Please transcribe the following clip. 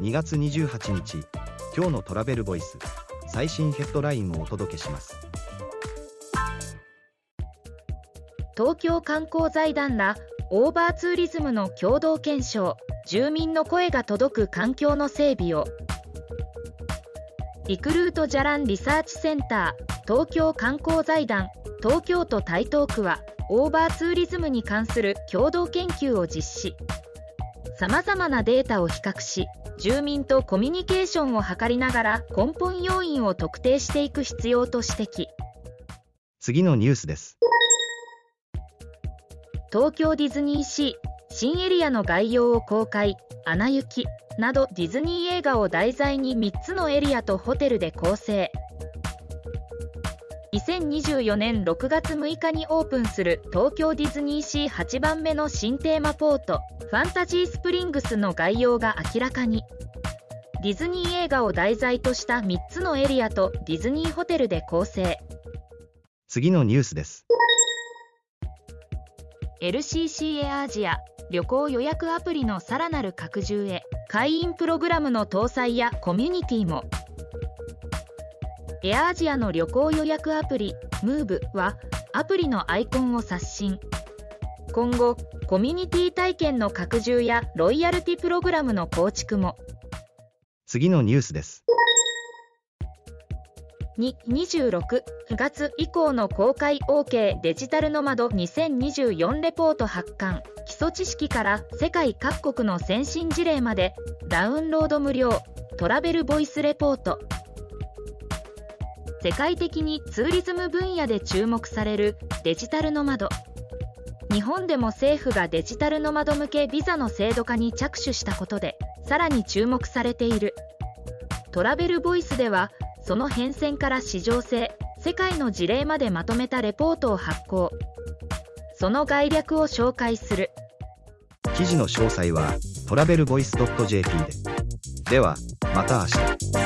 2月28日今日のトラベルボイス最新ヘッドラインをお届けします。東京観光財団らオーバーツーリズムの共同検証住民の声が届く環境の整備を。リクルートじゃらんリサーチセンター東京観光財団東京都台東区はオーバーツーリズムに関する共同研究を実施。さまざまなデータを比較し住民とコミュニケーションを図りながら根本要因を特定していく必要と指摘。次のニュースです。東京ディズニーシー新エリアの概要を公開「アナ雪」などディズニー映画を題材に3つのエリアとホテルで構成2024年6月6日にオープンする東京ディズニーシー8番目の新テーマポートファンタジースプリングスの概要が明らかに。ディズニー映画を題材とした3つのエリアとディズニーホテルで構成。次のニュースです。LCC エアアジア旅行予約アプリのさらなる拡充へ。会員プログラムの搭載やコミュニティもエアアジアの旅行予約アプリ Move はアプリのアイコンを刷新。今後コミュニティ体験の拡充やロイヤルティプログラムの構築も。次のニュースです。2 26月以降の公開 OK デジタルの窓2024レポート発刊。基礎知識から世界各国の先進事例までダウンロード無料。トラベルボイスレポート世界的にツーリズム分野で注目されるデジタルの窓日本でも政府がデジタルの窓向けビザの制度化に着手したことでさらに注目されている。トラベルボイスではその変遷から市場性世界の事例までまとめたレポートを発行。その概略を紹介する。記事の詳細はトラベルボイス .jp で。ではまた明日。